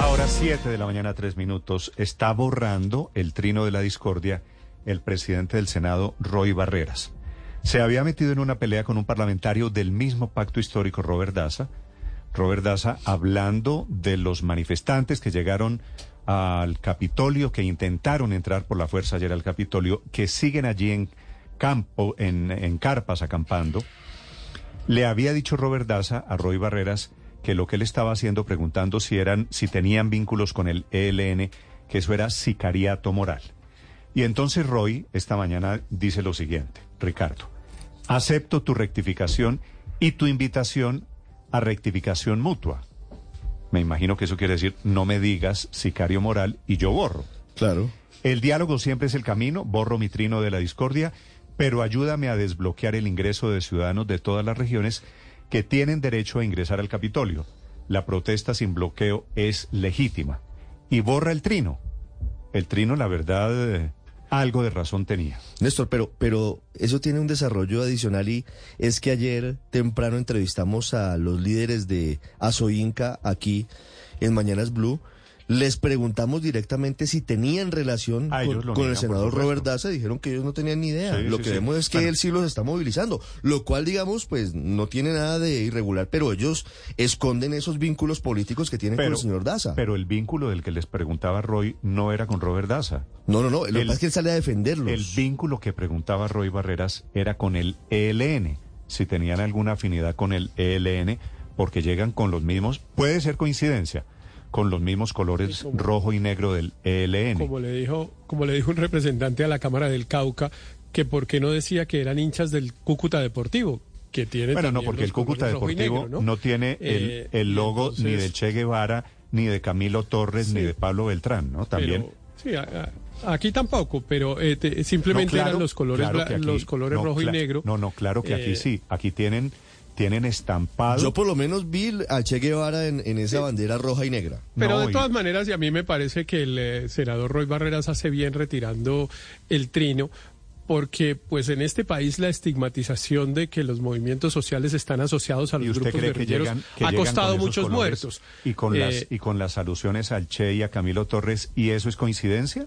Ahora 7 de la mañana, 3 minutos. Está borrando el trino de la discordia el presidente del Senado, Roy Barreras. Se había metido en una pelea con un parlamentario del mismo pacto histórico, Robert Daza. Robert Daza hablando de los manifestantes que llegaron al Capitolio, que intentaron entrar por la fuerza ayer al Capitolio, que siguen allí en campo, en, en carpas acampando. Le había dicho Robert Daza a Roy Barreras que lo que él estaba haciendo preguntando si eran si tenían vínculos con el ELN, que eso era sicariato moral. Y entonces Roy esta mañana dice lo siguiente, Ricardo, acepto tu rectificación y tu invitación a rectificación mutua. Me imagino que eso quiere decir no me digas sicario moral y yo borro. Claro. El diálogo siempre es el camino, borro mi trino de la discordia, pero ayúdame a desbloquear el ingreso de ciudadanos de todas las regiones que tienen derecho a ingresar al Capitolio. La protesta sin bloqueo es legítima. Y borra el trino. El trino, la verdad, eh, algo de razón tenía. Néstor, pero, pero eso tiene un desarrollo adicional y es que ayer temprano entrevistamos a los líderes de Asoinca aquí en Mañanas Blue les preguntamos directamente si tenían relación Ah, con, el senador. Robert Daza. Dijeron que ellos no tenían ni idea. Sí, lo sí, que sí. vemos es que Bueno. él sí los está movilizando. Lo cual, digamos, pues no tiene nada de irregular, pero ellos esconden esos vínculos políticos que tienen con el señor Daza. pero el vínculo del que les preguntaba Roy no era con Robert Daza. no, no, no. Lo que pasa es que él sale a defenderlos. El vínculo que preguntaba Roy Barreras era con el ELN, si tenían alguna afinidad con el ELN, porque llegan con los mismos, puede ser coincidencia, con los mismos colores como- rojo y negro del ELN. Como le dijo, como le dijo un representante a la Cámara del Cauca, que por qué no decía que eran hinchas del Cúcuta Deportivo, que tiene Bueno, no, porque el Cúcuta Deportivo negro, ¿no? tiene el, Eh, el logo ni de Che Guevara, ni de Camilo Torres, ni de Pablo Beltrán, ¿no? También. Pero, sí, a- a- aquí tampoco, pero eh, te- simplemente No, claro, eran los colores, claro aquí- los colores no, rojo y negro. No, no, claro que aquí Eh, sí. Aquí tienen, tienen estampado. Yo por lo menos vi a Che Guevara en, en esa bandera roja y negra. Pero No, de y- todas maneras, y a mí me parece que el eh, senador Roy Barreras hace bien retirando el trino, porque pues en este país la estigmatización de que los movimientos sociales están asociados a ¿Y los usted grupos cree que guerrilleros llegan, que ha costado muchos muertos. Y con, Eh, las, y con las alusiones al Che y a Camilo Torres, ¿y eso es coincidencia?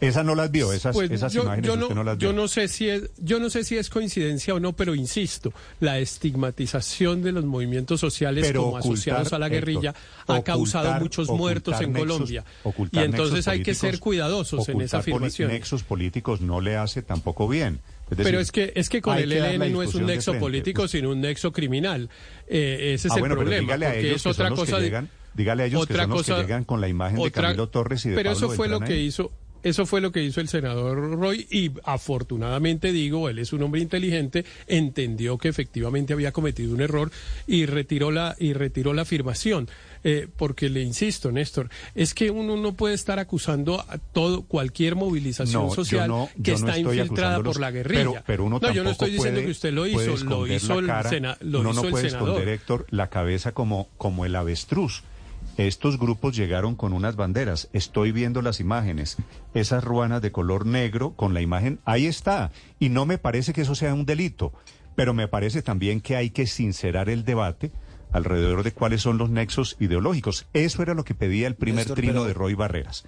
Esa no las vio, esas, Pues esas yo, imágenes yo usted no, las yo vio. no sé si es yo no sé si es coincidencia o no, pero insisto, la estigmatización de los movimientos sociales Pero como ocultar, asociados a la guerrilla Héctor, ha causado ocultar- muchos muertos en nexos- Colombia. Y entonces hay que ser cuidadosos en esa afirmación. Nexos políticos no le hace tampoco bien. Es decir, Pero es que es que con el que ELN no es un nexo político, sino un nexo criminal. Eh, ese es Ah, el bueno, problema, dígale a porque ellos es que otra que cosa llegan- dígale a ellos que otra son los que llegan con la imagen de Camilo Torres y de Pero Pablo eso fue lo que hizo eso fue lo que hizo el senador Roy y afortunadamente digo, él es un hombre inteligente, entendió que efectivamente había cometido un error y retiró la y retiró la afirmación. Eh, porque le insisto, Néstor, es que uno no puede estar acusando a todo cualquier movilización No, social no- que no está infiltrada por la guerrilla. Pero, pero uno no, yo no estoy diciendo puede- que usted lo puede hizo, lo hizo el, cara, sena- lo hizo no el puede senador. esconder, Héctor, la cabeza como, como el avestruz. Estos grupos llegaron con unas banderas. Estoy viendo las imágenes. Esas ruanas de color negro con la imagen, ahí está. Y no me parece que eso sea un delito. Pero me parece también que hay que sincerar el debate alrededor de cuáles son los nexos ideológicos. Eso era lo que pedía el primer Néstor, trino pero- de Roy Barreras.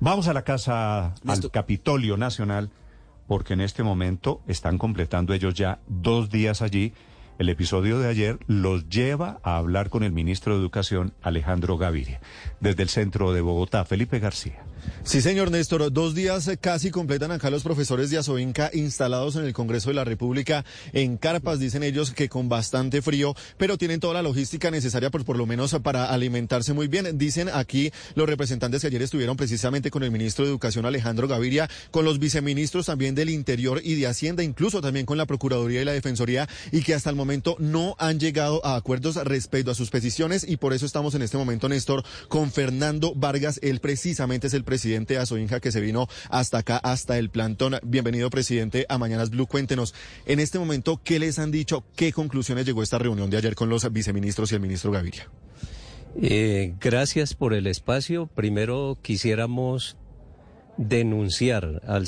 Vamos a la casa, al. Capitolio Nacional, porque en este momento están completando ellos ya dos días allí. El episodio de ayer los lleva a hablar con el ministro de Educación, Alejandro Gaviria, desde el centro de Bogotá, Felipe García. Sí, señor Néstor. Dos días casi completan acá los profesores de Asoinca instalados en el Congreso de la República en carpas, dicen ellos que con bastante frío, pero tienen toda la logística necesaria por, por lo menos para alimentarse muy bien. Dicen aquí los representantes que ayer estuvieron precisamente con el ministro de Educación Alejandro Gaviria, con los viceministros también del Interior y de Hacienda, incluso también con la Procuraduría y la Defensoría, y que hasta el momento no han llegado a acuerdos respecto a sus peticiones y por eso estamos en este momento, Néstor, con Fernando Vargas. Él precisamente es el presidente de Asoinja que se vino hasta acá, hasta el plantón. Bienvenido, presidente, a Mañanas Blue. Cuéntenos, en este momento, ¿qué les han dicho? ¿Qué conclusiones llegó esta reunión de ayer con los viceministros y el ministro Gaviria? Eh, gracias por el espacio. Primero quisiéramos denunciar al,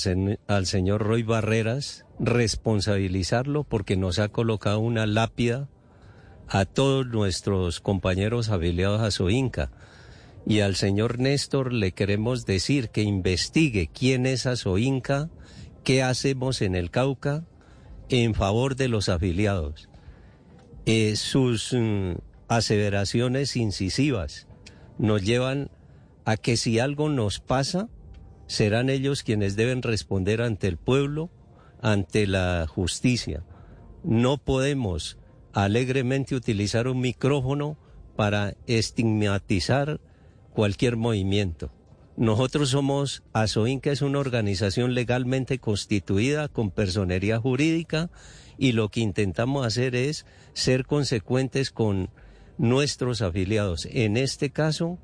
al señor Roy Barreras, responsabilizarlo porque nos ha colocado una lápida a todos nuestros compañeros afiliados a Soinca. Y al señor Néstor le queremos decir que investigue quién es Asoinca, qué hacemos en el Cauca en favor de los afiliados. Eh, sus mm, aseveraciones incisivas nos llevan a que si algo nos pasa, serán ellos quienes deben responder ante el pueblo, ante la justicia. No podemos alegremente utilizar un micrófono para estigmatizar cualquier movimiento. Nosotros somos, ASOINCA es una organización legalmente constituida con personería jurídica y lo que intentamos hacer es ser consecuentes con nuestros afiliados. En este caso,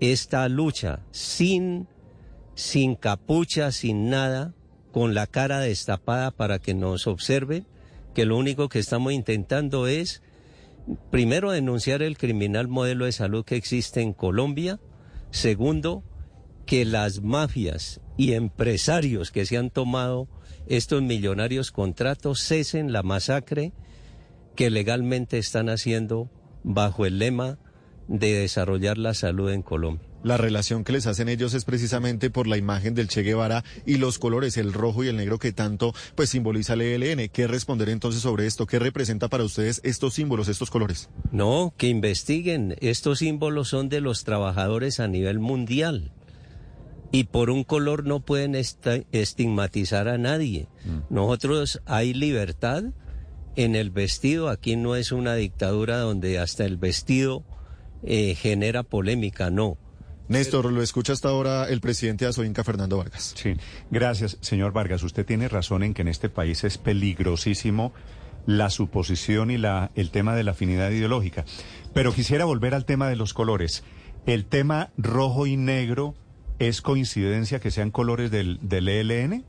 esta lucha sin, sin capucha, sin nada, con la cara destapada para que nos observen, que lo único que estamos intentando es primero, denunciar el criminal modelo de salud que existe en Colombia. Segundo, que las mafias y empresarios que se han tomado estos millonarios contratos cesen la masacre que legalmente están haciendo bajo el lema de desarrollar la salud en Colombia. La relación que les hacen ellos es precisamente por la imagen del Che Guevara y los colores, el rojo y el negro que tanto pues simboliza el ELN. ¿Qué responder entonces sobre esto? ¿Qué representa para ustedes estos símbolos, estos colores? No, que investiguen. Estos símbolos son de los trabajadores a nivel mundial. Y por un color no pueden estigmatizar a nadie. Mm. Nosotros hay libertad en el vestido. Aquí no es una dictadura donde hasta el vestido eh, genera polémica, no Néstor, lo escucha hasta ahora el presidente de Azoinca, Fernando Vargas. Sí, gracias, señor Vargas. Usted tiene razón en que en este país es peligrosísimo la suposición y la, el tema de la afinidad ideológica. Pero quisiera volver al tema de los colores. ¿El tema rojo y negro es coincidencia que sean colores del, del ELN?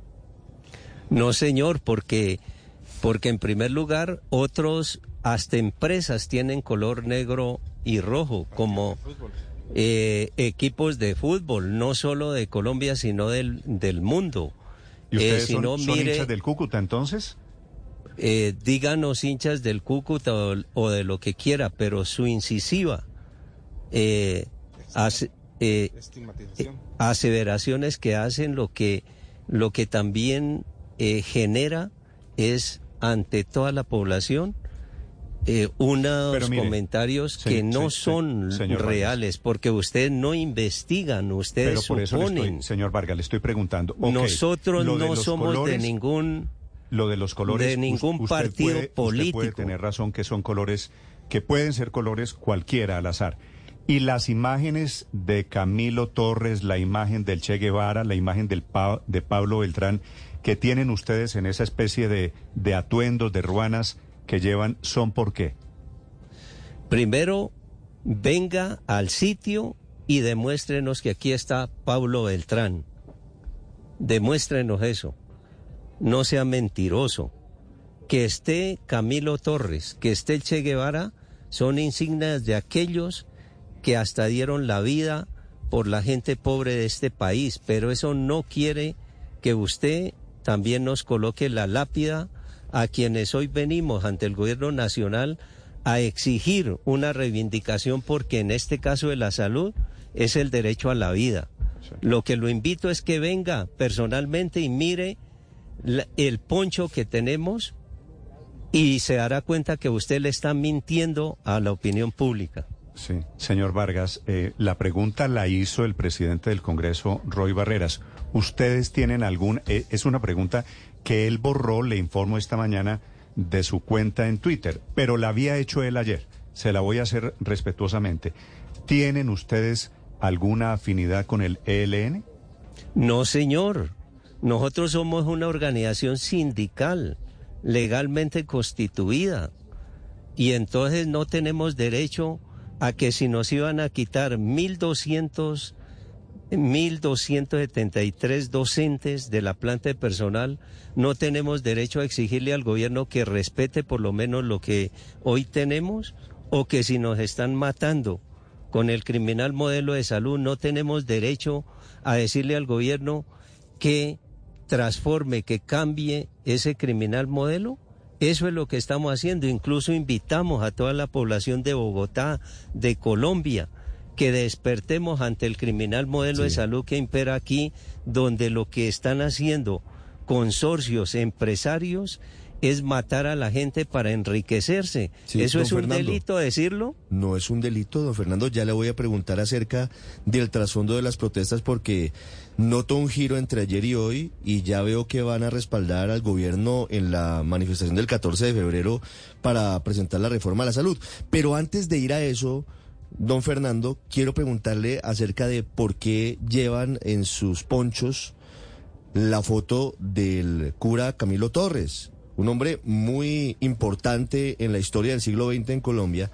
No, señor, porque, porque en primer lugar otros, hasta empresas tienen color negro y rojo, como eh, equipos de fútbol, no solo de Colombia, sino del, del mundo. ¿Y ustedes eh, son, hinchas del Cúcuta entonces? Eh, díganos hinchas del Cúcuta o, de lo que quiera, pero su incisiva eh, aseveraciones que hacen lo que, lo que también genera es ante toda la población eh, unos comentarios que no son reales, porque ustedes no investigan, ustedes Pero por suponen. señor Vargas, le estoy preguntando. Nosotros no somos de ningún lo de los colores de ningún partido político. puede tener razón que son colores que pueden ser colores cualquiera al azar. Y las imágenes de Camilo Torres, la imagen del Che Guevara, la imagen del de Pablo Beltrán, que tienen ustedes en esa especie de, de atuendos, de ruanas, que llevan son por qué? Primero, venga al sitio y demuéstrenos que aquí está Pablo Beltrán. Demuéstrenos eso. No sea mentiroso. Que esté Camilo Torres, que esté Che Guevara, son insignias de aquellos que hasta dieron la vida por la gente pobre de este país, pero eso no quiere que usted también nos coloque la lápida a quienes hoy venimos ante el gobierno nacional a exigir una reivindicación porque en este caso de la salud es el derecho a la vida. Lo que lo invito es que venga personalmente y mire el poncho que tenemos y se dará cuenta que usted le está mintiendo a la opinión pública. Sí, señor Vargas, eh, la pregunta la hizo el presidente del Congreso, Roy Barreras. ¿Ustedes tienen algún, eh, es una pregunta que él borró, le informo esta mañana, de su cuenta en Twitter, pero la había hecho él ayer. Se la voy a hacer respetuosamente. ¿Tienen ustedes alguna afinidad con el ELN? No, señor. Nosotros somos una organización sindical legalmente constituida y entonces no tenemos derecho a que si nos iban a quitar 1.200 1.273 docentes de la planta de personal, no tenemos derecho a exigirle al gobierno que respete por lo menos lo que hoy tenemos o que si nos están matando con el criminal modelo de salud, no tenemos derecho a decirle al gobierno que transforme, que cambie ese criminal modelo. Eso es lo que estamos haciendo. Incluso invitamos a toda la población de Bogotá, de Colombia, que despertemos ante el criminal modelo de salud que impera aquí, donde lo que están haciendo consorcios empresarios es matar a la gente para enriquecerse. Sí, ¿Eso es un Fernando. delito decirlo? No es un delito, don Fernando. Ya le voy a preguntar acerca del trasfondo de las protestas porque noto un giro entre ayer y hoy y ya veo que van a respaldar al gobierno en la manifestación del 14 de febrero para presentar la reforma a la salud. Pero antes de ir a eso, don Fernando, quiero preguntarle acerca de por qué llevan en sus ponchos la foto del cura Camilo Torres, un hombre muy importante en la historia del siglo XX en Colombia,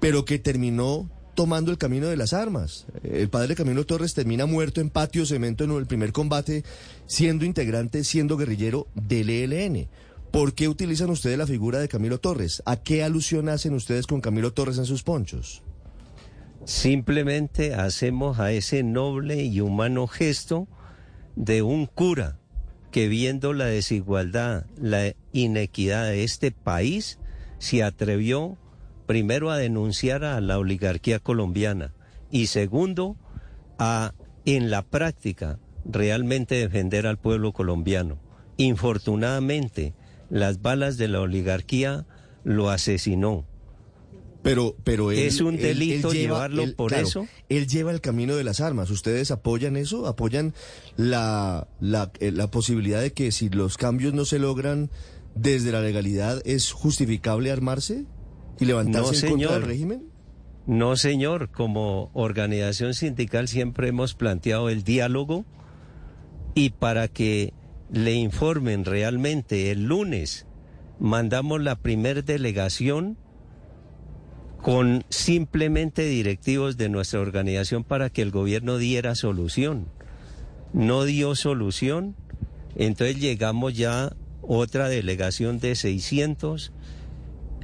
pero que terminó tomando el camino de las armas. El padre Camilo Torres termina muerto en patio cemento en el primer combate, siendo integrante, siendo guerrillero del ELN. ¿Por qué utilizan ustedes la figura de Camilo Torres? ¿A qué alusión hacen ustedes con Camilo Torres en sus ponchos? Simplemente hacemos a ese noble y humano gesto de un cura que viendo la desigualdad, la inequidad de este país, se atrevió primero a denunciar a la oligarquía colombiana y segundo a en la práctica realmente defender al pueblo colombiano. Infortunadamente, las balas de la oligarquía lo asesinó. Pero, pero él, ¿Es un delito él lleva- llevarlo por claro, eso? Él lleva el camino de las armas. ¿Ustedes apoyan eso? ¿Apoyan la, la, eh, la posibilidad de que si los cambios no se logran desde la legalidad es justificable armarse y levantarse No, en contra del régimen? No, señor, como organización sindical siempre hemos planteado el diálogo y para que le informen realmente el lunes mandamos la primer delegación con simplemente directivos de nuestra organización para que el gobierno diera solución. No dio solución, entonces llegamos ya otra delegación de 600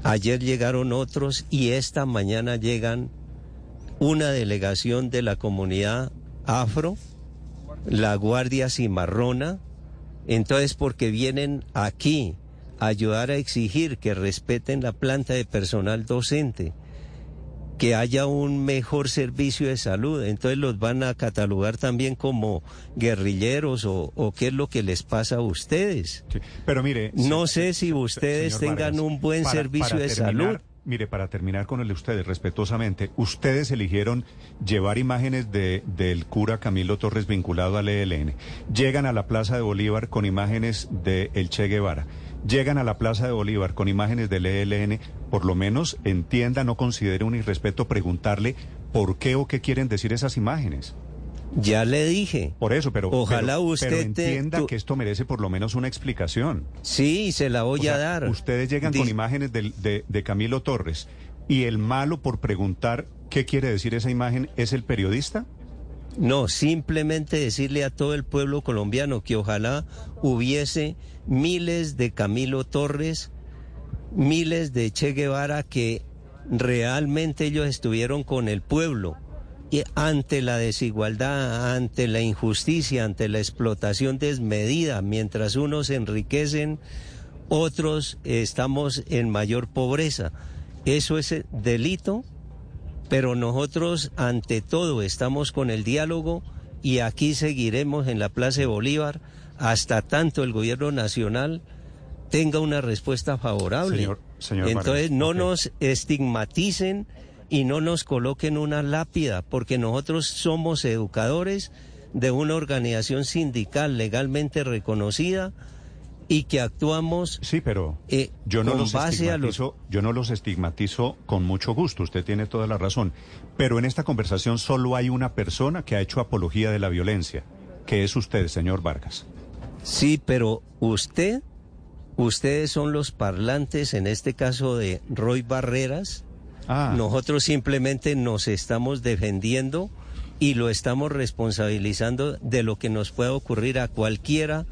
Ayer llegaron otros y esta mañana llegan una delegación de la comunidad afro, la Guardia Cimarrona. Entonces, porque vienen aquí a ayudar a exigir que respeten la planta de personal docente, que haya un mejor servicio de salud. Entonces los van a catalogar también como guerrilleros o, o qué es lo que les pasa a ustedes. Sí, Pero mire, No sé si ustedes tengan Vargas, un buen para- servicio para de terminar- salud. Mire, para terminar con el de ustedes, respetuosamente, ustedes eligieron llevar imágenes de, del cura Camilo Torres vinculado al ELN. Llegan a la Plaza de Bolívar con imágenes de el Che Guevara. Llegan a la Plaza de Bolívar con imágenes del ELN. Por lo menos entienda, no considere un irrespeto preguntarle por qué o qué quieren decir esas imágenes. Ya le dije. Por eso, pero, Ojalá pero- usted pero entienda que esto merece por lo menos una explicación. Sí, se la voy O sea, a dar. Ustedes llegan con imágenes de Camilo Torres y el malo por preguntar qué quiere decir esa imagen es el periodista. No, simplemente decirle a todo el pueblo colombiano que ojalá hubiese miles de Camilo Torres, miles de Che Guevara que realmente ellos estuvieron con el pueblo y ante la desigualdad, ante la injusticia, ante la explotación desmedida, mientras unos enriquecen, otros estamos en mayor pobreza. Eso es delito pero nosotros ante todo estamos con el diálogo y aquí seguiremos en la Plaza de Bolívar hasta tanto el gobierno nacional tenga una respuesta favorable. Señor- señor Entonces Vargas, no nos estigmaticen y no nos coloquen una lápida, porque nosotros somos educadores de una organización sindical legalmente reconocida y que actuamos Sí, pero eh, yo no con los base a los estigmatizo, yo no los estigmatizo con mucho gusto. Usted tiene toda la razón. Pero en esta conversación solo hay una persona que ha hecho apología de la violencia, que es usted, señor Vargas. Sí, pero usted, ustedes son los parlantes, en este caso de Roy Barreras. Ah, Nosotros simplemente nos estamos defendiendo y lo estamos responsabilizando de lo que nos pueda ocurrir a cualquiera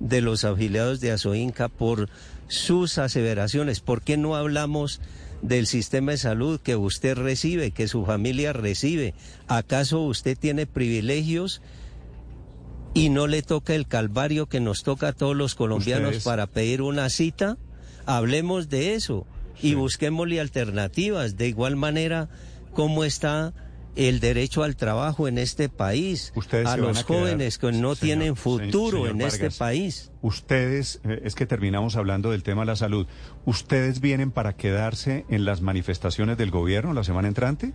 de los afiliados de Asoinca por sus aseveraciones. ¿Por qué no hablamos del sistema de salud que usted recibe, que su familia recibe? ¿Acaso usted tiene privilegios y no le toca el calvario que nos toca a todos los colombianos Ustedes- para pedir una cita? Hablemos de eso y busquémosle alternativas. De igual manera, ¿cómo está el derecho al trabajo en este país, Ustedes a los a quedar, jóvenes que no señor- tienen futuro señor en este país. Ustedes, eh, es que terminamos hablando del tema de la salud. ¿Ustedes vienen para quedarse en las manifestaciones del gobierno la semana entrante?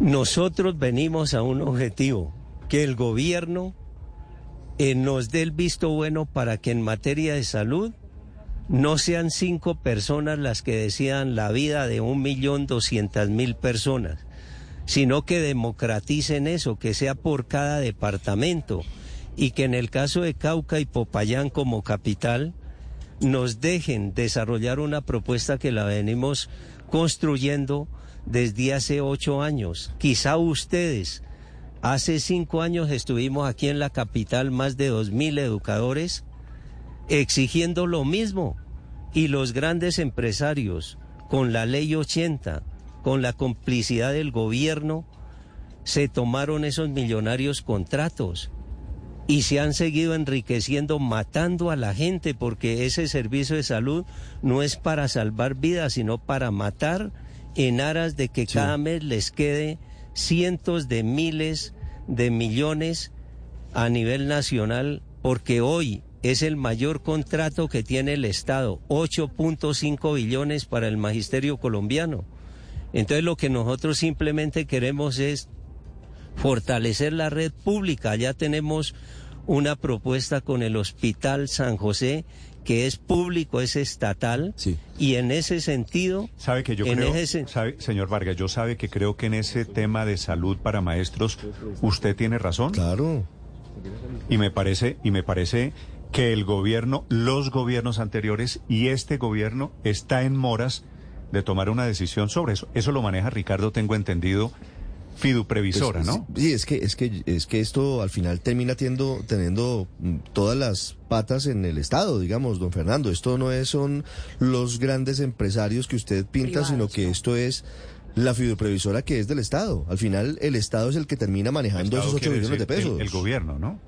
Nosotros venimos a un objetivo, que el gobierno eh, nos dé el visto bueno para que en materia de salud no sean cinco personas las que decidan la vida de un millón doscientas mil personas, sino que democraticen eso, que sea por cada departamento y que en el caso de Cauca y Popayán como capital nos dejen desarrollar una propuesta que la venimos construyendo desde hace ocho años. Quizá ustedes, hace cinco años estuvimos aquí en la capital más de dos mil educadores exigiendo lo mismo y los grandes empresarios con la ley 80, con la complicidad del gobierno, se tomaron esos millonarios contratos y se han seguido enriqueciendo matando a la gente porque ese servicio de salud no es para salvar vidas, sino para matar en aras de que cada mes les quede cientos de miles de millones a nivel nacional porque hoy es el mayor contrato que tiene el Estado, 8.5 billones para el magisterio colombiano. Entonces lo que nosotros simplemente queremos es fortalecer la red pública. Ya tenemos una propuesta con el Hospital San José que es público, es estatal Sí. y en ese sentido, Sabe que yo en creo, ese sabe, señor Vargas, yo sabe que creo que en ese tema de salud para maestros usted tiene razón Claro. y me parece y me parece que el gobierno, los gobiernos anteriores y este gobierno está en moras de tomar una decisión sobre eso. Eso lo maneja Ricardo, tengo entendido, fiduprevisora, Pues, ¿no? Sí, es que, es que, es que esto al final termina teniendo, teniendo mm, todas las patas en el Estado, digamos, don Fernando. Esto no es, son los grandes empresarios que usted pinta, sino que esto es la fiduprevisora que es del Estado. Al final, el Estado es el que termina manejando esos 8 quiere billones de pesos. El, el gobierno, ¿no?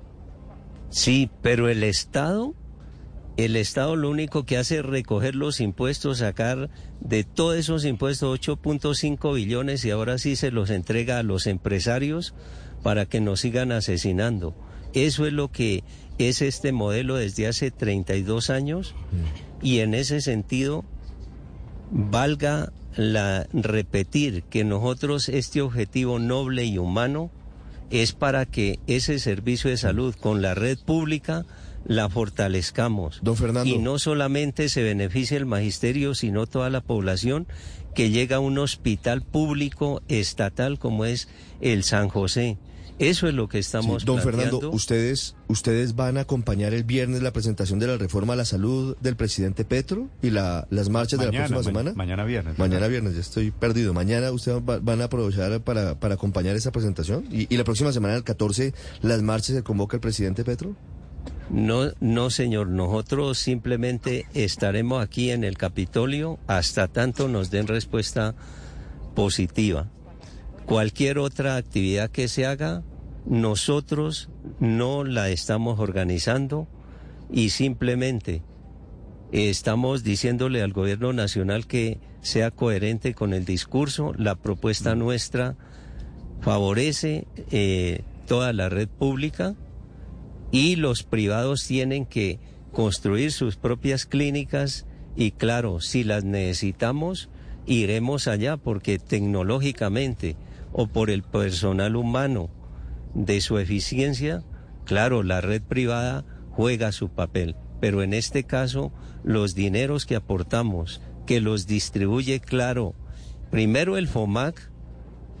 sí, pero el Estado, el Estado lo único que hace es recoger los impuestos, sacar de todos esos impuestos 8.5 billones y ahora sí se los entrega a los empresarios para que nos sigan asesinando. Eso es lo que es este modelo desde hace 32 años y en ese sentido valga la repetir que nosotros este objetivo noble y humano es para que ese servicio de salud con la red pública la fortalezcamos. Don Fernando. Y no solamente se beneficie el magisterio, sino toda la población que llega a un hospital público estatal como es el San José. Eso es lo que Sí, estamos don planteando. Fernando, ustedes, ustedes van a acompañar el viernes la presentación de la reforma a la salud del presidente Petro y la, las marchas de la próxima ma- semana. Mañana viernes. Mañana ¿verdad? viernes, ya estoy perdido. Mañana ustedes va- van a aprovechar para, para acompañar esa presentación. Y, y la próxima semana, el 14, las marchas se convoca el presidente Petro. No, no, señor. Nosotros simplemente estaremos aquí en el Capitolio hasta tanto nos den respuesta positiva. Cualquier otra actividad que se haga, nosotros no la estamos organizando y simplemente estamos diciéndole al gobierno nacional que sea coherente con el discurso. La propuesta nuestra favorece eh, toda la red pública y los privados tienen que construir sus propias clínicas y claro, si las necesitamos, iremos allá porque tecnológicamente o por el personal humano de su eficiencia, claro, la red privada juega su papel, pero en este caso los dineros que aportamos, que los distribuye, claro, primero el FOMAC,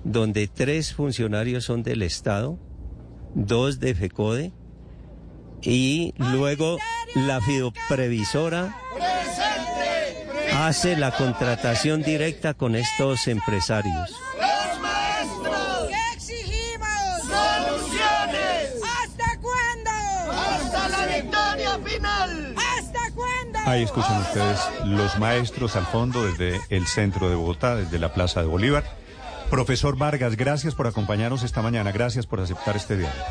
donde tres funcionarios son del Estado, dos de FECODE, y luego la fidoprevisora hace la contratación directa con estos empresarios. ¡Los maestros! ¿Qué exigimos? ¡Soluciones! ¿Hasta cuándo? ¡Hasta la victoria final! ¿Hasta cuándo? Ahí escuchan ustedes los maestros al fondo desde el centro de Bogotá, desde la Plaza de Bolívar. Profesor Vargas, gracias por acompañarnos esta mañana, gracias por aceptar este diálogo.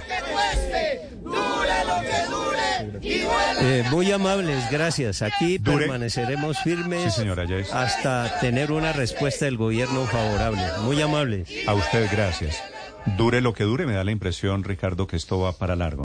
Eh, muy amables, gracias. Aquí Dure. permaneceremos firmes Sí, señora, hasta tener una respuesta del gobierno favorable. Muy amables. A usted, gracias. Dure lo que dure, me da la impresión, Ricardo, que esto va para largo.